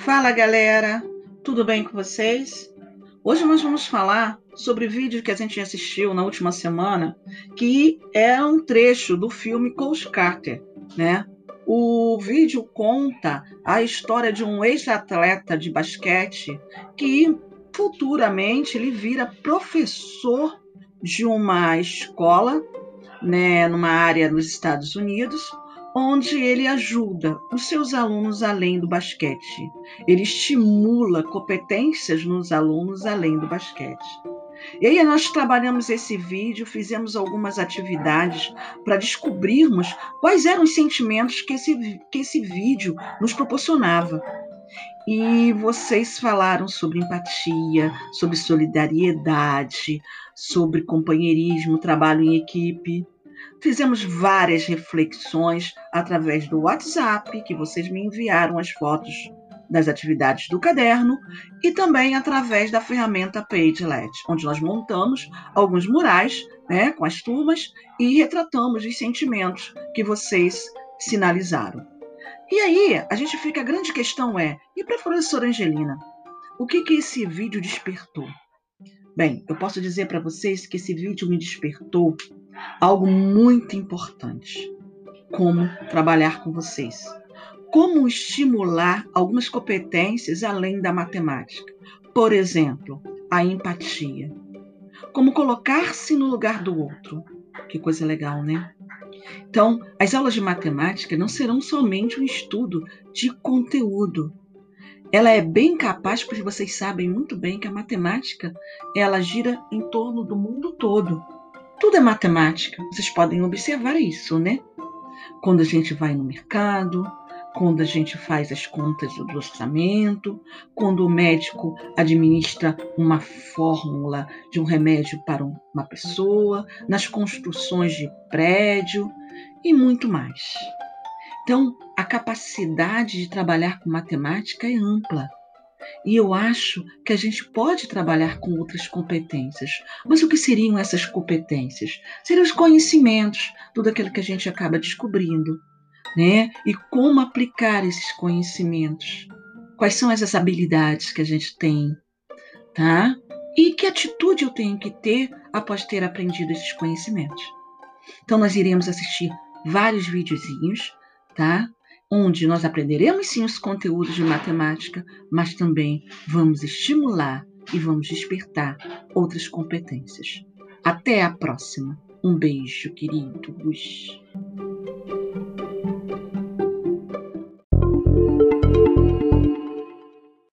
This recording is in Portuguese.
Fala galera, tudo bem com vocês? Hoje nós vamos falar sobre vídeo que a gente assistiu na última semana, que é um trecho do filme Coach Carter, né? O vídeo conta a história de um ex-atleta de basquete que futuramente ele vira professor de uma escola, né, numa área nos Estados Unidos, onde ele ajuda os seus alunos além do basquete. Ele estimula competências nos alunos além do basquete. E aí nós trabalhamos esse vídeo, fizemos algumas atividades para descobrirmos quais eram os sentimentos que esse, que esse vídeo nos proporcionava. E vocês falaram sobre empatia, sobre solidariedade, sobre companheirismo, trabalho em equipe. Fizemos várias reflexões através do WhatsApp, que vocês me enviaram as fotos das atividades do caderno, e também através da ferramenta Pagelet, onde nós montamos alguns murais né, com as turmas e retratamos os sentimentos que vocês sinalizaram. E aí, a gente fica, a grande questão é, e para a professora Angelina, o que, que esse vídeo despertou? Bem, eu posso dizer para vocês que esse vídeo me despertou algo muito importante. Como trabalhar com vocês. Como estimular algumas competências além da matemática. Por exemplo, a empatia. Como colocar-se no lugar do outro. Que coisa legal, né? Então, as aulas de matemática não serão somente um estudo de conteúdo. Ela é bem capaz, porque vocês sabem muito bem que a matemática ela gira em torno do mundo todo. Tudo é matemática. Vocês podem observar isso, né? Quando a gente vai no mercado, quando a gente faz as contas do orçamento, quando o médico administra uma fórmula de um remédio para uma pessoa, nas construções de prédio e muito mais. Então, a capacidade de trabalhar com matemática é ampla. E eu acho que a gente pode trabalhar com outras competências. Mas o que seriam essas competências? Seriam os conhecimentos, tudo aquilo que a gente acaba descobrindo, né? E como aplicar esses conhecimentos? Quais são essas habilidades que a gente tem, tá? E que atitude eu tenho que ter após ter aprendido esses conhecimentos? Então nós iremos assistir vários videozinhos, tá? Onde nós aprenderemos sim os conteúdos de matemática, mas também vamos estimular e vamos despertar outras competências. Até a próxima. Um beijo, queridos.